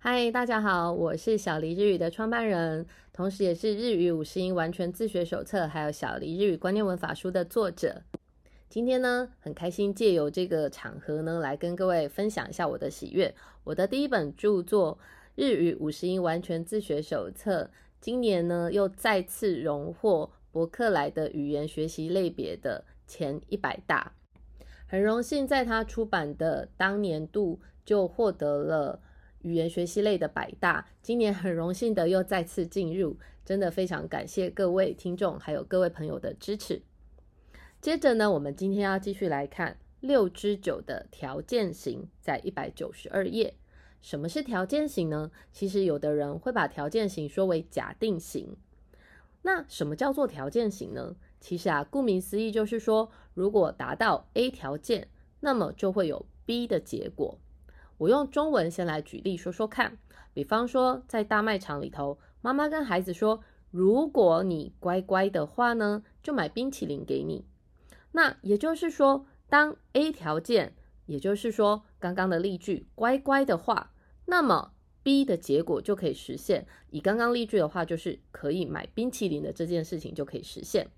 嗨，大家好，我是小黎日语的创办人，同时也是日语五十音完全自学手册，还有小黎日语观念文法书的作者。今天呢，很开心借由这个场合呢，来跟各位分享一下我的喜悦。我的第一本著作《日语五十音完全自学手册》，今年呢又再次荣获伯克莱的语言学习类别的前一百大，很荣幸在他出版的当年度就获得了。语言学习类的百大，今年很荣幸的又再次进入，真的非常感谢各位听众还有各位朋友的支持。接着呢，我们今天要继续来看六之九的条件型，在一百九十二页。什么是条件型呢？其实有的人会把条件型说为假定型。那什么叫做条件型呢？其实啊，顾名思义就是说，如果达到 A 条件，那么就会有 B 的结果。我用中文先来举例说说看，比方说在大卖场里头，妈妈跟孩子说：“如果你乖乖的话呢，就买冰淇淋给你。”那也就是说，当 A 条件，也就是说刚刚的例句“乖乖的话”，那么 B 的结果就可以实现。以刚刚例句的话，就是可以买冰淇淋的这件事情就可以实现。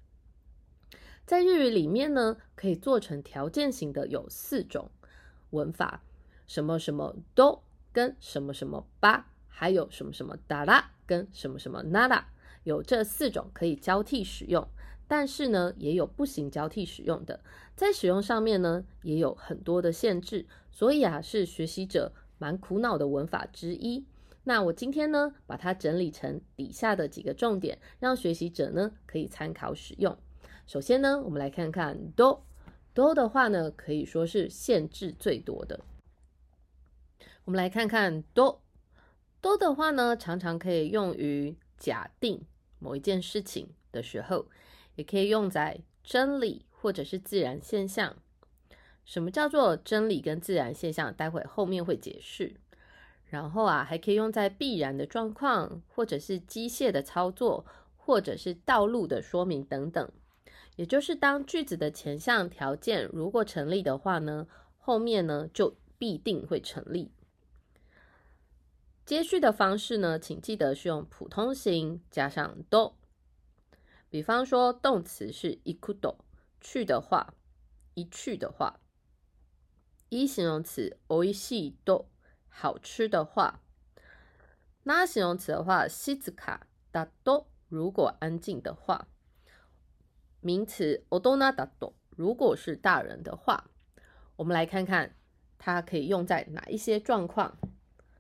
在日语里面呢，可以做成条件型的有四种文法。什么什么都跟什么什么吧，还有什么什么哒啦跟什么什么那啦，有这四种可以交替使用，但是呢，也有不行交替使用的，在使用上面呢，也有很多的限制，所以啊，是学习者蛮苦恼的文法之一。那我今天呢，把它整理成底下的几个重点，让学习者呢可以参考使用。首先呢，我们来看看都都的话呢，可以说是限制最多的。我们来看看多多的话呢，常常可以用于假定某一件事情的时候，也可以用在真理或者是自然现象。什么叫做真理跟自然现象？待会后面会解释。然后啊，还可以用在必然的状况，或者是机械的操作，或者是道路的说明等等。也就是当句子的前项条件如果成立的话呢，后面呢就必定会成立。接续的方式呢，请记得是用普通型加上 do。比方说，动词是 ikudo，去的话，一去的话；一形容词 oishi do，好吃的话；那形容词的话，shizuka da do，如果安静的话；名词 odona da do，如果是大人的话。我们来看看它可以用在哪一些状况。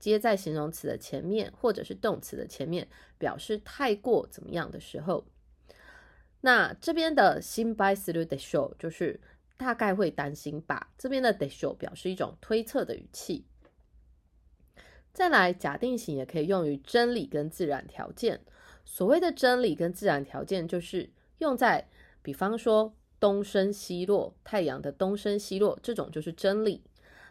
接在形容词的前面，或者是动词的前面，表示太过怎么样的时候。那这边的心 by through the show 就是大概会担心吧。这边的 the show 表示一种推测的语气。再来，假定型也可以用于真理跟自然条件。所谓的真理跟自然条件，就是用在比方说东升西落，太阳的东升西落，这种就是真理。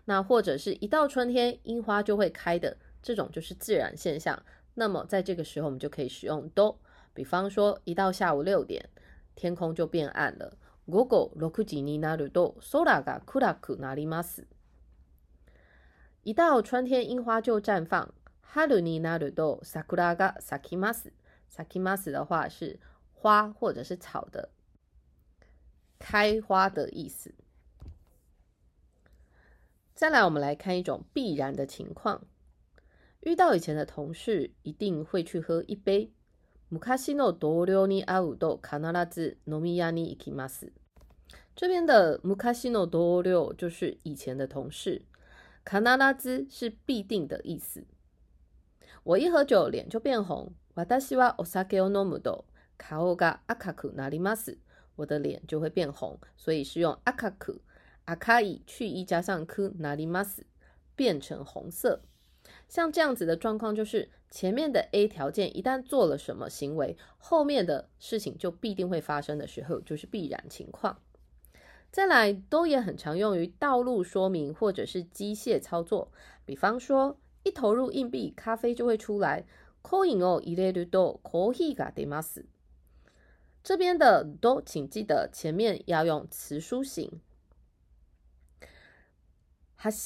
那或者是一到春天，樱花就会开的，这种就是自然现象。那么在这个时候，我们就可以使用都。比方说，一到下午六点，天空就变暗了。午後六時になると空が暗くなります。一到春天，樱花就绽放。春になると桜が咲きます。咲きます的话是花或者是草的开花的意思。 再来，我们来看一种必然的情况：遇到以前的同事，一定会去喝一杯。昔の同僚に会うと必ず飲み屋に行きます。这边的昔の同僚就是以前的同事，必ず是必定的意思。我一喝酒，脸就变红。私はお酒を飲むと顔が赤くなります。我的脸就会变红，所以是用赤く。 阿卡伊去一加上科拿里马斯变成红色。 像这样子的状况，就是前面的 A 条件一旦做了什么行为，后面的事情就必定会发生的时候，就是必然情况。再来，都也很常用于道路说明或者是机械操作，比方说一投入硬币，咖啡就会出来。coin を入れるとコーヒーが出ます。这边的都请记得前面要用词书形。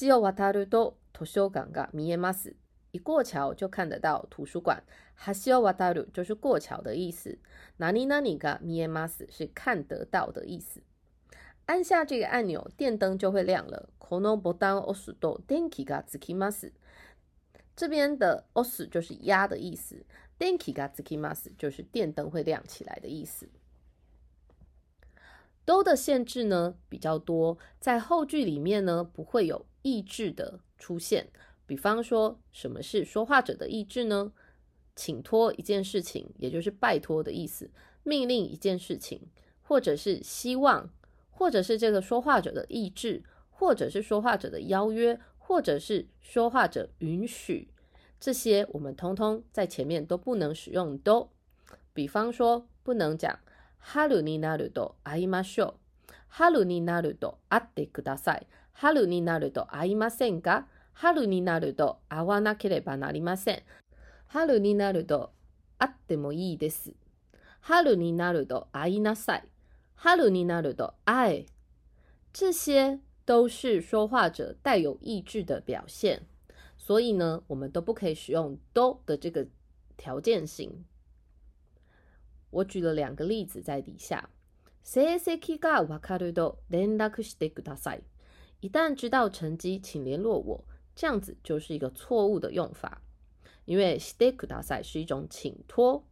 橋を渡ると図書館が見えます。一过桥就看得到图书馆。橋を渡る就是过桥的意思。何々が見えます是看得到的意思。按下这个按钮，电灯就会亮了。このボタンを押すと電気がつきます。这边的押す就是压的意思。電気がつきます就是电灯会亮起来的意思。 都的限制呢比较多，在后句里面呢不会有意志的出现。比方说，什么是说话者的意志呢？请托一件事情，也就是拜托的意思；命令一件事情，或者是希望，或者是这个说话者的意志，或者是说话者的邀约，或者是说话者允许，这些我们通通在前面都不能使用都。比方说，不能讲。春になると会いましょう。春になると会ってください。春になると会いませんか？春になると会わなければなりません。春になると会ってもいいです。春になると会いなさい。春になると会え。这些都是说话者带有意志的表现，所以呢，我们都不可以使用都的这个条件型。我举了两个例子在底下。成績がわかると連絡してください。一旦知道成绩，请联络我。这样子就是一个错误的用法，因为してください是一种请托。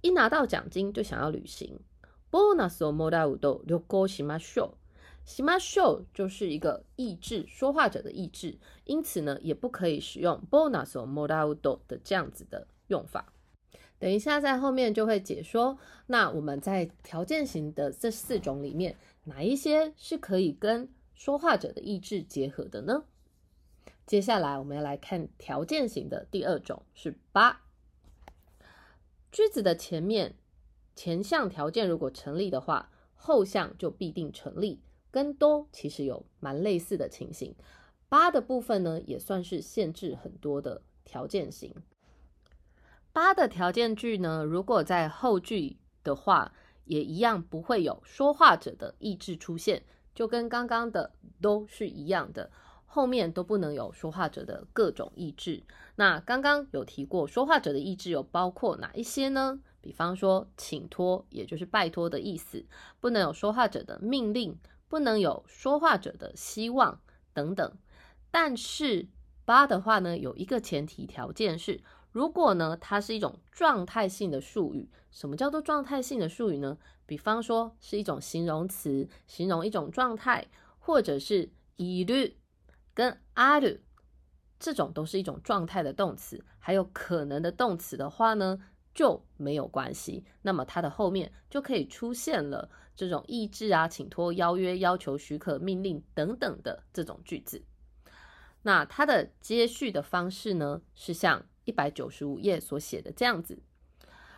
一拿到奖金就想要旅行。ボーナスをもらうと旅行しましょう。しましょう就是一个意志，说话者的意志，因此呢，也不可以使用ボーナスをもらうと的这样子的用法。 等一下，在后面就会解说。那我们在条件型的这四种里面，哪一些是可以跟说话者的意志结合的呢？接下来我们要来看条件型的第二种，是八。句子的前面前项条件如果成立的话，后项就必定成立，跟多其实有蛮类似的情形。八的部分呢，也算是限制很多的条件型。八的条件句呢，如果在后句的话，也一样不会有说话者的意志出现，就跟刚刚的都是一样的，后面都不能有说话者的各种意志。那刚刚有提过，说话者的意志有包括哪一些呢？比方说，请托，也就是拜托的意思，不能有说话者的命令，不能有说话者的希望等等。但是八的话呢，有一个前提条件是。如果呢，它是一种状态性的术语，什么叫做状态性的术语呢？比方说是一种形容词，形容一种状态，或者是いる跟ある这种都是一种状态的动词，还有可能的动词的话呢，就没有关系。那么它的后面就可以出现了这种意志啊、请托、邀约、要求、许可、命令等等的这种句子。那它的接续的方式呢，是像。 一百九十五页所写的这样子，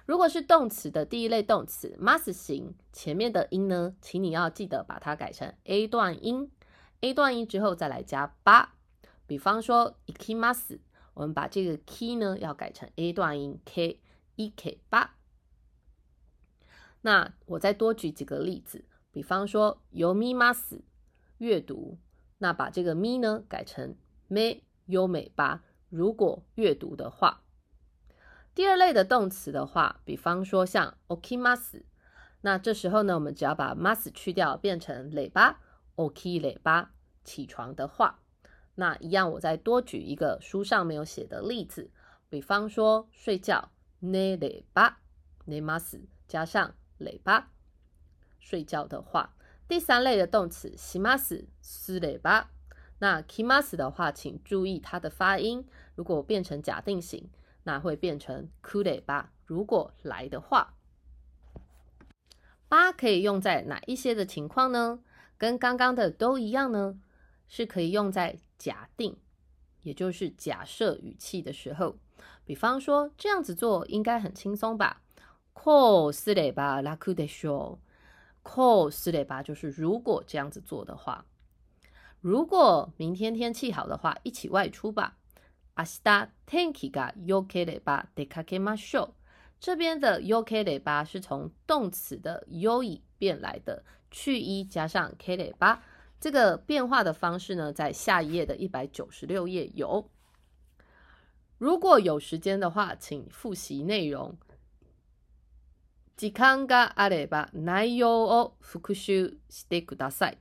如果是动词的第一类动词 must 型，前面的音呢，请你要记得把它改成 A 段音，A 段音之后再来加八。比方说 ikimas，我们把这个 k 呢要改成 A 段音 k，一 k 八。那我再多举几个例子，比方说 yomimas，阅读，那把这个咪呢改成 me 优美八。如果阅读的话，第二类的动词的话，比方说像 okimas，那这时候呢，我们只要把 mas 去掉，变成累巴 oki 累巴起床的话，那一样我再多举一个书上没有写的例子，比方说睡觉 ne 累巴 ne mas 加上累巴睡觉的话，第三类的动词 simas 累巴。那 kimas 的话，请注意它的发音。如果变成假定型，那会变成 kude 吧。如果来的话，八可以用在哪一些的情况呢？跟刚刚的都一样呢？是可以用在假定， 也就是假设语气的时候，比方说这样子做应该很轻松吧？こうすれば楽でしょう。こうすれば就是如果这样子做的话， 如果明天天气好的话，一起外出吧。明日天気が良ければ出かけましょう。这边的良ければ是从动词的良い变来的，去一加上ければ。这个变化的方式呢，在下一页的一百九十六页有。如果有时间的话，请复习内容。時間があれば内容を復習してください。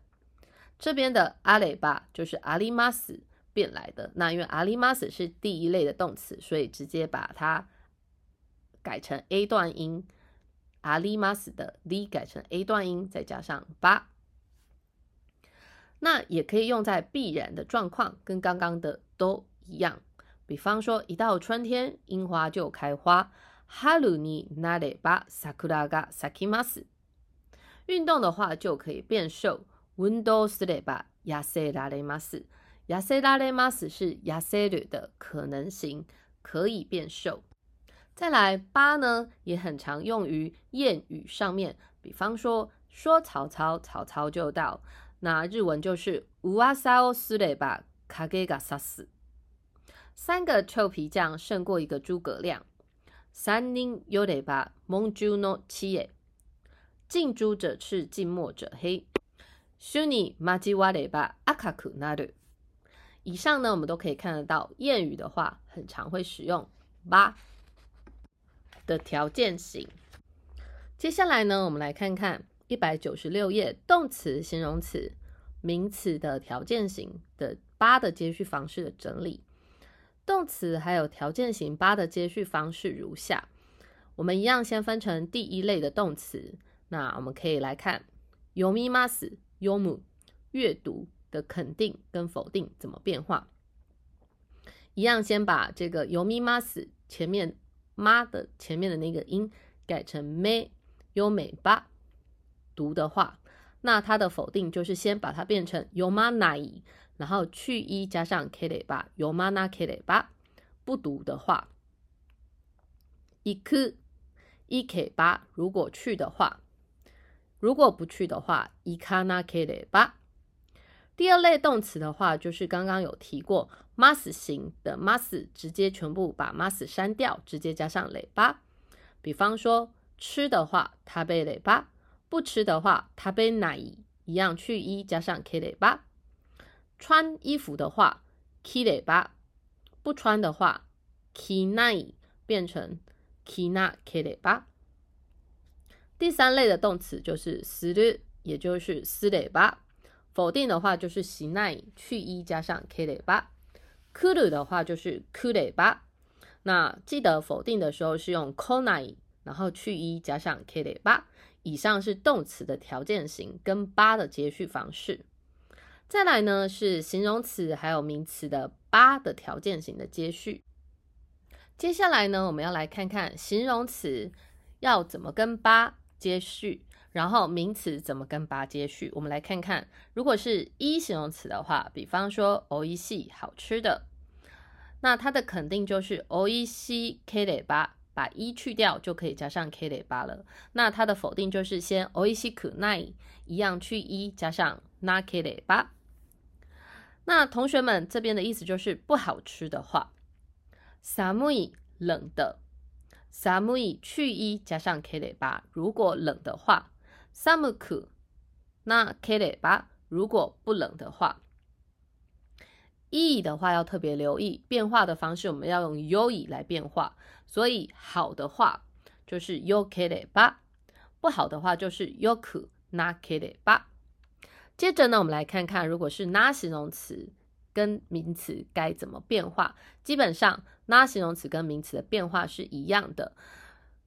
这边的あれば就是あります变来的。那因为あります是第一类的动词，所以直接把它改成 A 段音。あります的 the 改成 A 段音，再加上ば。那也可以用在必然的状况，跟刚刚的都一样。比方说，一到春天，樱花就开花。春になれば桜が咲きます。运动的话就可以变瘦。 運動すれば痩せられます。痩せられます是痩せる的可能性，可以变瘦。再来八呢，也很常用于谚语上面。比方说，说曹操，曹操就到。那日文就是噂をすれば影が差す。三个臭皮匠胜过一个诸葛亮。三人有得把蒙猪诺七耶，近朱者赤，近墨者黑。 修尼马吉瓦得把阿卡库纳鲁。以上呢，我们都可以看得到，谚语的话，很常会使用八的条件型。接下来呢，我们来看看一百九十六页动词、形容词、名词的条件型的八的接续方式的整理。动词还有条件型八的接续方式如下，我们一样先分成第一类的动词。那我们可以来看読 みます、読む阅读的肯定跟否定怎么变化。一样先把这个読みます前面妈的前面的那个音改成め、読めば读的话，那它的否定就是先把它变成読まない。然后去一加上 k レバ、有マナ k レバ，不读的话，行く、行けば，如果去的话， 如果不去的话，行かな k レバ。第二类动词的话，就是刚刚有提过，mas 型的 mas 直接全部把 mas 删掉，直接加上レバ。比方说吃的话，食べレバ；不吃的话，食べない。一样去一加上 k レバ。穿衣服的话，ki レバ；不穿的话，ki ない变成 ki な k レバ。 第三类的动词就是する，也就是すれば。否定的话就是しない，去一加上 k レバ。くる的话就是くれば。那记得否定的时候是用こない，然后去一加上 k レバ。以上是动词的条件型跟八的接续方式。再来呢是形容词还有名词的八的条件型的接续。接下来呢，我们要来看看形容词要怎么跟八 接续，然后名词怎么跟八接续。我们来看看，如果是一形容词的话，比方说 o いしい好吃的，那它的肯定就是 o いしい k レバ，把一去掉就可以加上 k レバ了。那它的否定就是先 o いしくない，一样去一加上な k レバ。那同学们这边的意思就是不好吃的话，寒い冷的， 寒い去一加上 k レバ，如果冷的话，寒く那 k レバ，如果不冷的话，い的话要特别留意变化的方式，我们要用よい来变化，所以好的话就是よ k レバ，不好的话就是よくな k レバ。接着呢，我们来看看，如果是那形容词跟名词该怎么变化。基本上， 那形容词跟名词的变化是一样的。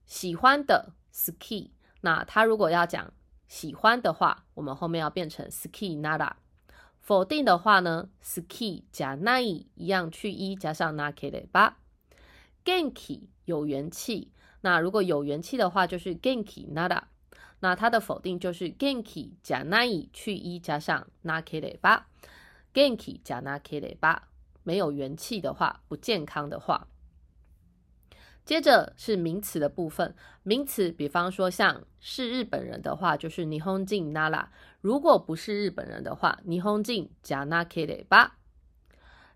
喜欢的 ski，那它如果要讲喜欢的话，我们后面要变成 ski nada。否定的话呢，ski 加 nai 一样去一加上 nake 的吧。genki 有元气，那如果有元气的话，就是 genki nada。那它的否定就是 genki 加 nai 去一加上 na k レバ，genki 加 na k レバ 没有元气的话，不健康的话。接着是名词的部分，名词，比方说像是日本人的话，就是霓虹镜 nara；如果不是日本人的话，霓虹镜 janakere 吧。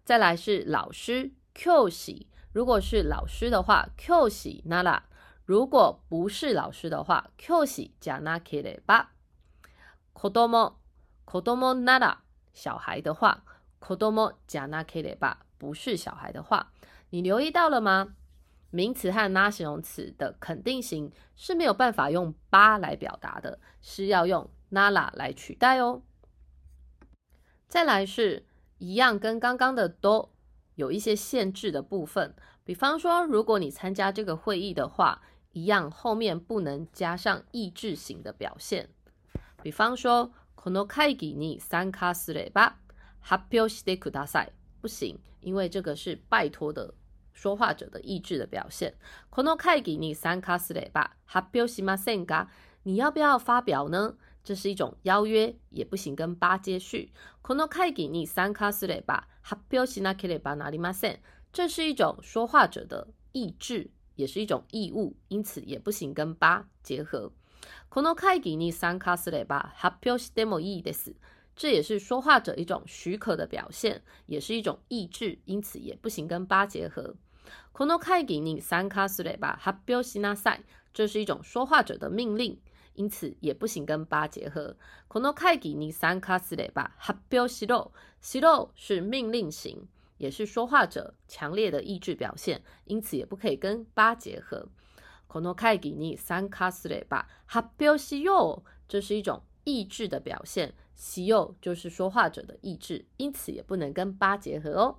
再来是老师 q 喜，如果是老师的话 q 喜 nara；如果不是老师的话 q 喜 janakere 吧。kodomo kodomo nara，小孩的话kodomo janakere 吧，不是小孩的话，你留意到了吗？名词和拉形容词的肯定型是没有办法用八来表达的，是要用 nara 来取代哦。再来是一样，跟刚刚的都有一些限制的部分，比方说，如果你参加这个会议的话，一样后面不能加上意志型的表现。比方说，この会議に参加すれば 発表してください，不行，因为这个是拜托的。说话者的意志的表现。この会議に参加すれば発表しませんか？你要不要发表呢？这是一种邀约，也不行跟八接续。この会議に参加すれば発表しなければなりません。这是一种说话者的意志，也是一种义务，因此也不行跟八结合。この会議に参加すれば発表してもいいです。 这也是说话者一种许可的表现，也是一种意志，因此也不行跟八结合。この会議に参加すれば発表しなさい。这是一种说话者的命令，因此也不行跟八结合。この会議に参加すれば発表しろ。しろ是命令型，也是说话者强烈的意志表现，因此也不可以跟八结合。この会議に参加すれば発表しよう。这是一种意志的表现， しよう就是说话者的意志，因此也不能跟八结合哦。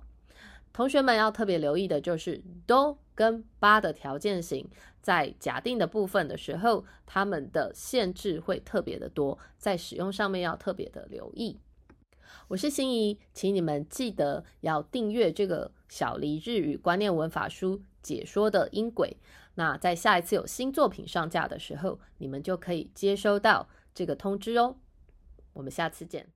同学们要特别留意的就是都跟八的条件型，在假定的部分的时候，它们的限制会特别的多，在使用上面要特别的留意。我是心怡，请你们记得要订阅这个小黎日语观念文法书解说的音轨。那在下一次有新作品上架的时候，你们就可以接收到这个通知哦。 我们下次见。